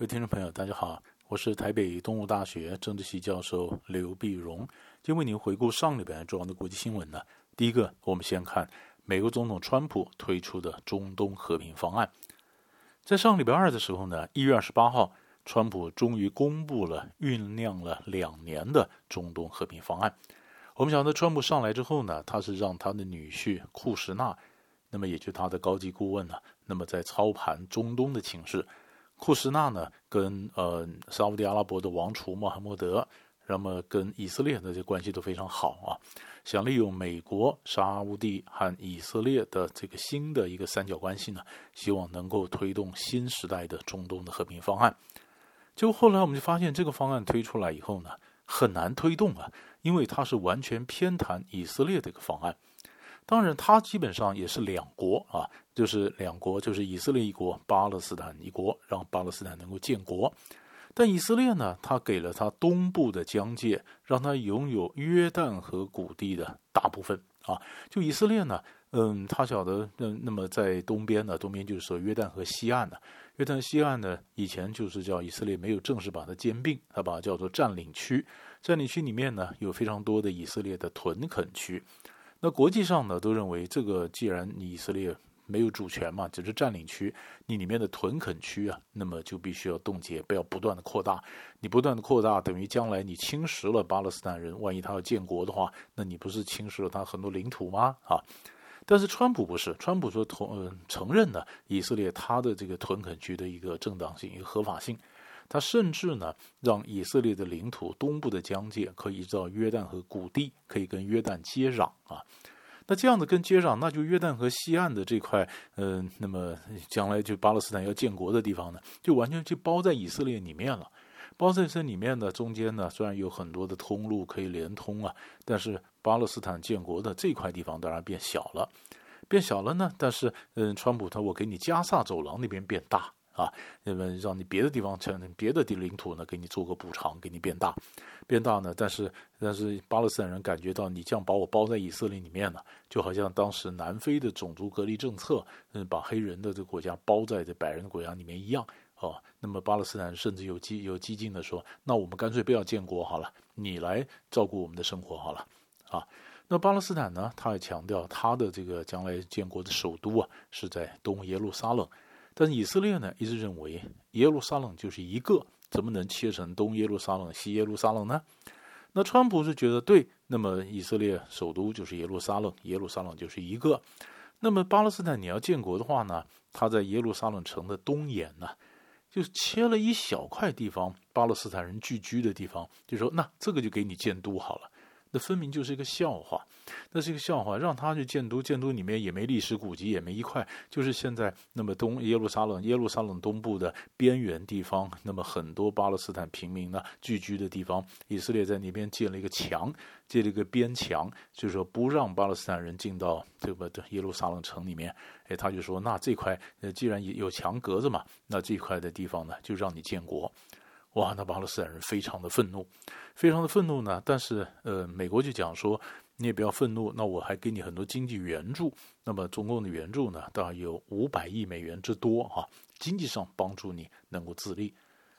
各位听众朋友，大家好，我是台北东吴大学政治系教授刘碧荣，今天为您回顾上礼拜重要的国际新闻呢。第一个，我们先看美国总统川普推出的中东和平方案。在上礼拜二的时候呢，一月二十八号，川普终于公布了酝酿了两年的中东和平方案。我们晓得，川普上来之后呢，他是让他的女婿库什纳，那么也就他的高级顾问呢，那么在操盘中东的情势。库什纳呢，跟呃沙乌地阿拉伯的王储穆罕默德，那么跟以色列的这关系都非常好啊，想利用美国、沙乌地和以色列的这个新的一个三角关系呢，希望能够推动新时代的中东的和平方案。就后来我们就发现，这个方案推出来以后呢，很难推动啊，因为它是完全偏袒以色列的一个方案。当然，它基本上也是两国啊，就是两国，就是以色列一国，巴勒斯坦一国，让巴勒斯坦能够建国。但以色列呢，它给了它东部的疆界，让它拥有约旦河谷地的大部分啊。就以色列呢，嗯，他晓得，那那么在东边呢，东边就是说约旦河西岸呢，约旦西岸呢，以前就是叫以色列没有正式把它兼并，它把它叫做占领区。占领区里面呢，有非常多的以色列的屯垦区。那国际上呢，都认为这个既然你以色列没有主权嘛，只是占领区，你里面的屯垦区啊，那么就必须要冻结，不要不断的扩大。你不断的扩大，等于将来你侵蚀了巴勒斯坦人，万一他要建国的话，那你不是侵蚀了他很多领土吗？啊，但是川普不是，川普说同呃承认呢，以色列他的这个屯垦区的一个正当性、一个合法性。他甚至呢，让以色列的领土东部的疆界可以到约旦河谷地，可以跟约旦接壤啊。那这样的跟接壤，那就约旦河西岸的这块，嗯、那么将来就巴勒斯坦要建国的地方呢，就完全就包在以色列里面了。包在这里面呢，中间呢，虽然有很多的通路可以连通啊，但是巴勒斯坦建国的这块地方当然变小了，变小了呢。但是，嗯，川普他我给你加萨走廊那边变大。啊，那么让你别的地方成别的地领土呢，给你做个补偿，给你变大，变大呢。但是但是巴勒斯坦人感觉到你这样把我包在以色列里面呢，就好像当时南非的种族隔离政策，嗯，把黑人的这个国家包在这白人的国家里面一样。哦，那么巴勒斯坦甚至有激有激进的说，那我们干脆不要建国好了，你来照顾我们的生活好了。啊，那巴勒斯坦呢，他也强调他的这个将来建国的首都啊，是在东耶路撒冷。但是以色列呢，一直认为耶路撒冷就是一个，怎么能切成东耶路撒冷、西耶路撒冷呢？那川普是觉得对，那么以色列首都就是耶路撒冷，耶路撒冷就是一个。那么巴勒斯坦你要建国的话呢，他在耶路撒冷城的东沿呢，就切了一小块地方，巴勒斯坦人聚居的地方，就说那这个就给你建都好了。那分明就是一个笑话，那是一个笑话，让他去建都，建都里面也没历史古迹，也没一块，就是现在那么东耶路撒冷，耶路撒冷东部的边缘地方，那么很多巴勒斯坦平民呢聚居的地方，以色列在那边建了一个墙，建了一个边墙，就是说不让巴勒斯坦人进到这个耶路撒冷城里面。哎，他就说，那这块呃既然有墙隔着嘛，那这块的地方呢就让你建国。哇，那巴勒斯坦人非常的愤怒，非常的愤怒呢。但是，呃，美国就讲说，你也不要愤怒，那我还给你很多经济援助。那么，中共的援助呢，大概有五百亿美元之多哈，经济上帮助你能够自立。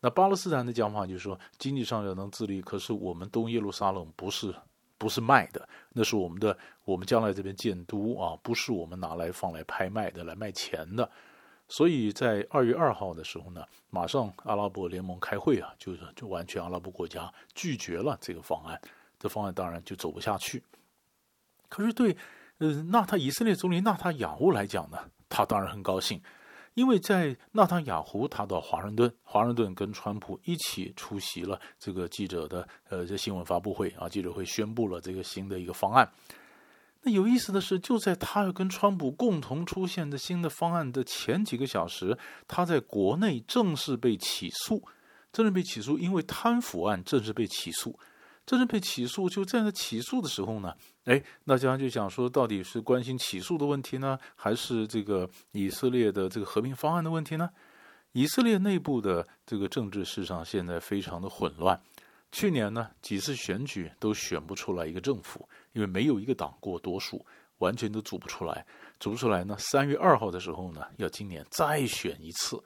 那巴勒斯坦的讲法就是说，经济上要能自立，可是我们东耶路撒冷不是不是卖的，那是我们的，我们将来这边建都啊，不是我们拿来放来拍卖的，来卖钱的。所以在二月二号的时候呢，马上阿拉伯联盟开会啊，就是就完全阿拉伯国家拒绝了这个方案，这方案当然就走不下去。可是对，呃，纳塔以色列总理纳塔雅胡来讲呢，他当然很高兴，因为在纳塔雅胡他到华盛顿，华盛顿跟川普一起出席了这个记者的呃这新闻发布会啊，记者会宣布了这个新的一个方案。那有意思的是，就在他要跟川普共同出现的新的方案的前几个小时，他在国内正式被起诉，正式被起诉，因为贪腐案正式被起诉，正式被起诉。就在那起诉的时候呢，哎，大家就想说，到底是关心起诉的问题呢，还是这个以色列的这个和平方案的问题呢？以色列内部的这个政治市场现在非常的混乱。去年呢，几次选举都选不出来一个政府，因为没有一个党过多数，完全都组不出来。组不出来呢，三月二号的时候呢，要今年再选一次。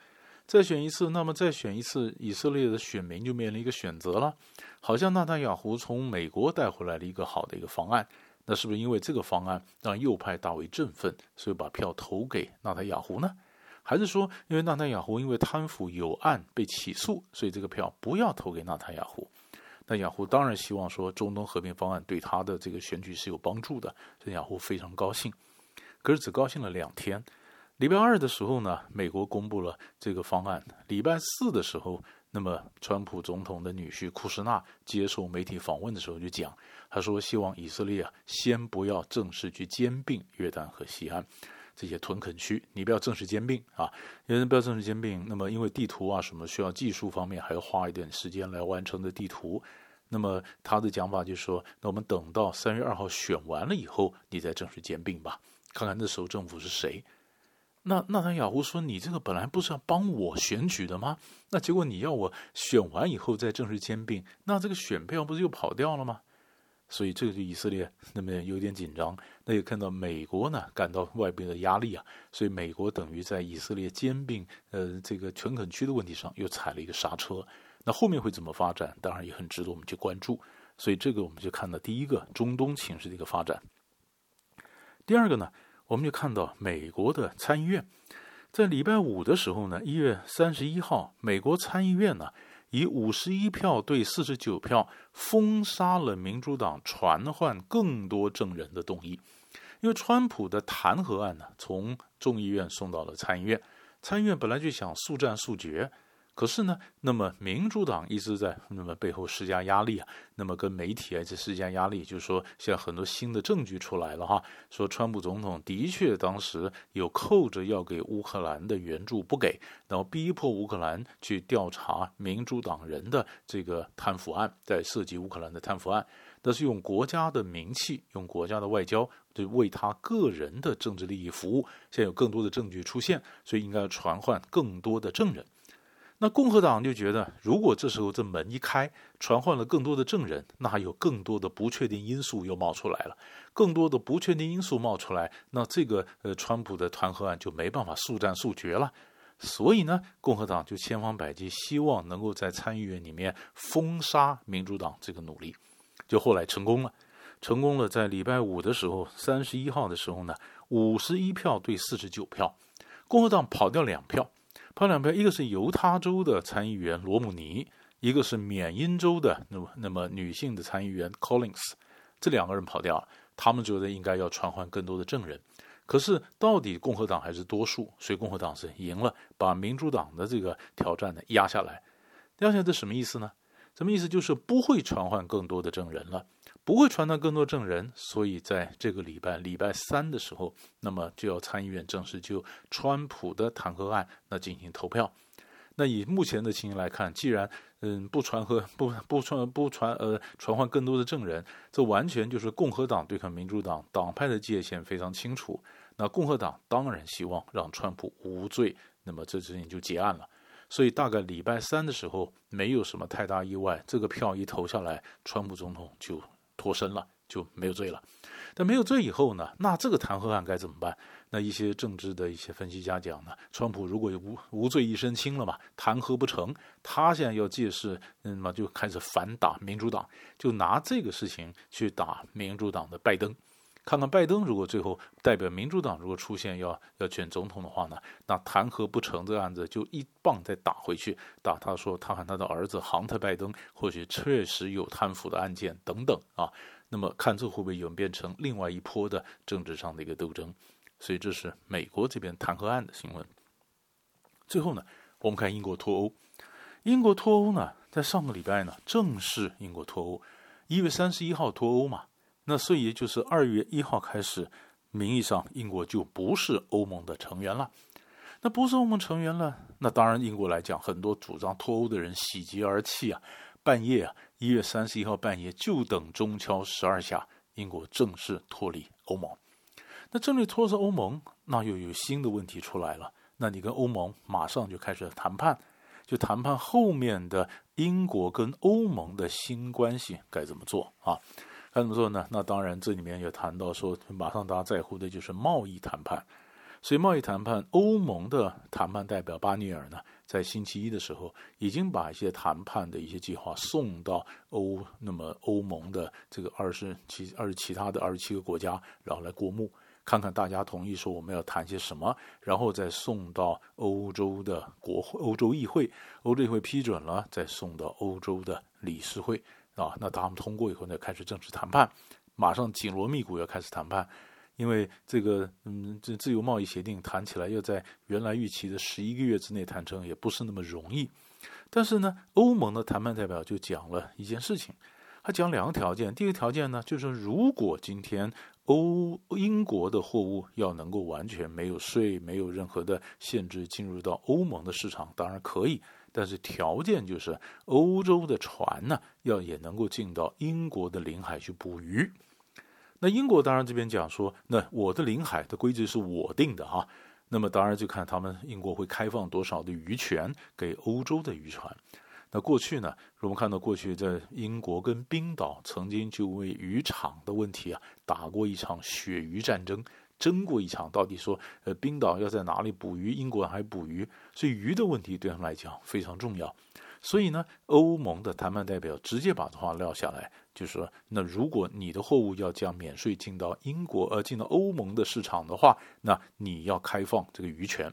再选一次，那么再选一次，以色列的选民就面临一个选择了。好像纳坦雅胡从美国带回来了一个好的一个方案，那是不是因为这个方案让右派大为振奋，所以把票投给纳坦雅胡呢？还是说，因为纳坦雅胡因为贪腐有案被起诉，所以这个票不要投给纳坦雅胡？那雅虎当然希望说中东和平方案对他的这个选举是有帮助的，所以雅虎非常高兴。可是只高兴了两天。礼拜二的时候呢，美国公布了这个方案。礼拜四的时候，那么川普总统的女婿库什纳接受媒体访问的时候就讲，他说希望以色列啊先不要正式去兼并约旦和西岸这些屯垦区，你不要正式兼并啊，因为不要正式兼并。那么因为地图啊什么需要技术方面还要花一点时间来完成的地图，那么他的讲法就说，那我们等到三月二号选完了以后，你再正式兼并吧，看看那时候政府是谁。那纳坦雅胡说：“你这个本来不是要帮我选举的吗？那结果你要我选完以后再正式兼并，那这个选票不是又跑掉了吗？所以这个就以色列那么有点紧张。那也看到美国呢感到外边的压力啊，所以美国等于在以色列兼并呃这个全垦区的问题上又踩了一个刹车。那后面会怎么发展？当然也很值得我们去关注。所以这个我们就看到第一个中东情势的一个发展。第二个呢？”我们就看到美国的参议院，在礼拜五的时候呢，一月三十一号，美国参议院呢以五十一票对四十九票封杀了民主党传唤更多证人的动议，因为川普的弹劾案呢从众议院送到了参议院，参议院本来就想速战速决。可是呢，那么民主党一直在那么背后施加压力啊，那么跟媒体啊在施加压力，就是说现在很多新的证据出来了哈，说川普总统的确当时有扣着要给乌克兰的援助不给，然后逼迫乌克兰去调查民主党人的这个贪腐案，在涉及乌克兰的贪腐案，那是用国家的名气，用国家的外交，就为他个人的政治利益服务。现在有更多的证据出现，所以应该传唤更多的证人。那共和党就觉得，如果这时候这门一开，传唤了更多的证人，那有更多的不确定因素又冒出来了，更多的不确定因素冒出来，那这个呃，川普的弹劾案就没办法速战速决了。所以呢，共和党就千方百计希望能够在参议院里面封杀民主党这个努力，就后来成功了，成功了。在礼拜五的时候，三十一号的时候呢，五十一票对四十九票，共和党跑掉两票。跑两票，一个是犹他州的参议员罗姆尼，一个是缅因州的那么那么女性的参议员 Collins，这两个人跑掉了。他们觉得应该要传唤更多的证人，可是到底共和党还是多数，所以共和党是赢了，把民主党的这个挑战呢压下来。压下来这什么意思呢？什么意思？就是不会传唤更多的证人了。不会传到更多证人，所以在这个礼拜礼拜三的时候，那么就要参议院正式就川普的弹劾案那进行投票。那以目前的情形来看，既然嗯不传和不不传不传呃传唤更多的证人，这完全就是共和党对抗民主党，党派的界限非常清楚。那共和党当然希望让川普无罪，那么这事情就结案了。所以大概礼拜三的时候，没有什么太大意外，这个票一投下来，川普总统就。脱身了就没有罪了，但没有罪以后呢？那这个弹劾案该怎么办？那一些政治的一些分析家讲呢，川普如果无无罪一身轻了嘛，弹劾不成，他现在要借势，那么就开始反打民主党，就拿这个事情去打民主党的拜登，看看拜登如果最后代表民主党如果出现要要选总统的话呢，那弹劾不成这个案子就一棒再打回去，打他说他和他的儿子杭特拜登或许确实有贪腐的案件等等啊。那么看这会不会演变成另外一波的政治上的一个斗争？所以这是美国这边弹劾案的新闻。最后呢，我们看英国脱欧。英国脱欧呢，在上个礼拜呢，正式英国脱欧，一月三十一号脱欧嘛。那所以就是二月一号开始，名义上英国就不是欧盟的成员了。那不是欧盟成员了，那当然英国来讲，很多主张脱欧的人喜极而泣啊。半夜啊，一月三十一号半夜，就等钟敲十二下，英国正式脱离欧盟。那正式脱离欧盟，那又有新的问题出来了。那你跟欧盟马上就开始谈判，就谈判后面的英国跟欧盟的新关系该怎么做啊？该怎么做呢？那当然这里面也谈到说，马上大家在乎的就是贸易谈判。所以贸易谈判，欧盟的谈判代表巴尼尔呢，在星期一的时候，已经把一些谈判的一些计划送到欧，那么欧盟的这个二十其二十其他的二十七个国家，然后来过目，看看大家同意说我们要谈些什么，然后再送到欧洲的国会、欧洲议会，欧洲议会批准了，再送到欧洲的理事会啊，那他们通过以后呢，开始正式谈判，马上紧锣密鼓要开始谈判。因为这个，嗯，这自由贸易协定谈起来要在原来预期的十一个月之内谈成，也不是那么容易。但是呢，欧盟的谈判代表就讲了一件事情，他讲两个条件。第一个条件呢，就是如果今天欧英国的货物要能够完全没有税、没有任何的限制进入到欧盟的市场，当然可以，但是条件就是欧洲的船呢，要也能够进到英国的领海去捕鱼。那英国当然这边讲说，那我的领海的规则是我定的哈，那么当然就看他们英国会开放多少的渔权给欧洲的渔船。那过去呢，我们看到过去在英国跟冰岛曾经就为渔场的问题啊打过一场血鱼战争，争过一场，到底说呃冰岛要在哪里捕鱼，英国还捕鱼，所以鱼的问题对他们来讲非常重要。所以呢，欧盟的谈判代表直接把话撂下来。就是说，那如果你的货物要将免税进到英国，呃，进到欧盟的市场的话，那你要开放这个渔权。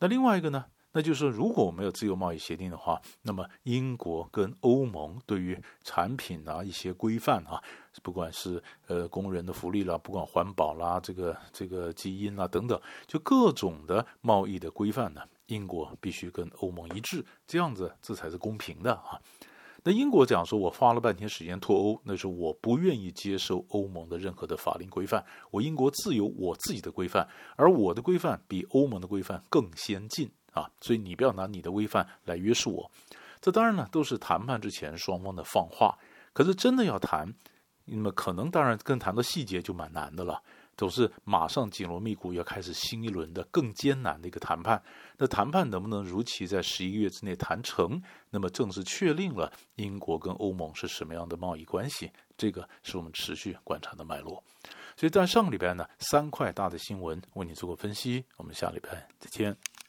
那另外一个呢，那就是，如果我们有自由贸易协定的话，那么英国跟欧盟对于产品啊一些规范啊，不管是呃工人的福利啦，不管环保啦，这个这个基因啦等等，就各种的贸易的规范呢，英国必须跟欧盟一致，这样子这才是公平的啊。那英国讲说，我花了半天时间脱欧，那是我不愿意接受欧盟的任何的法令规范。我英国自有我自己的规范，而我的规范比欧盟的规范更先进啊！所以你不要拿你的规范来约束我。这当然呢，都是谈判之前双方的放话。可是真的要谈，那么可能当然更谈到细节就蛮难的了。都是马上紧锣密鼓要开始新一轮的更艰难的一个谈判。那谈判能不能如期在十一月之内谈成？那么正式确定了英国跟欧盟是什么样的贸易关系？这个是我们持续观察的脉络。所以在上个礼拜呢，三块大的新闻为你做过分析。我们下礼拜再见。